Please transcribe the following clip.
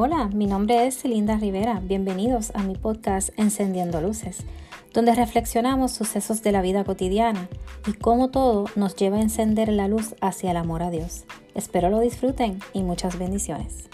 Hola, mi nombre es Celinda Rivera. Bienvenidos a mi podcast Encendiendo Luces, donde reflexionamos sucesos de la vida cotidiana y cómo todo nos lleva a encender la luz hacia el amor a Dios. Espero lo disfruten y muchas bendiciones.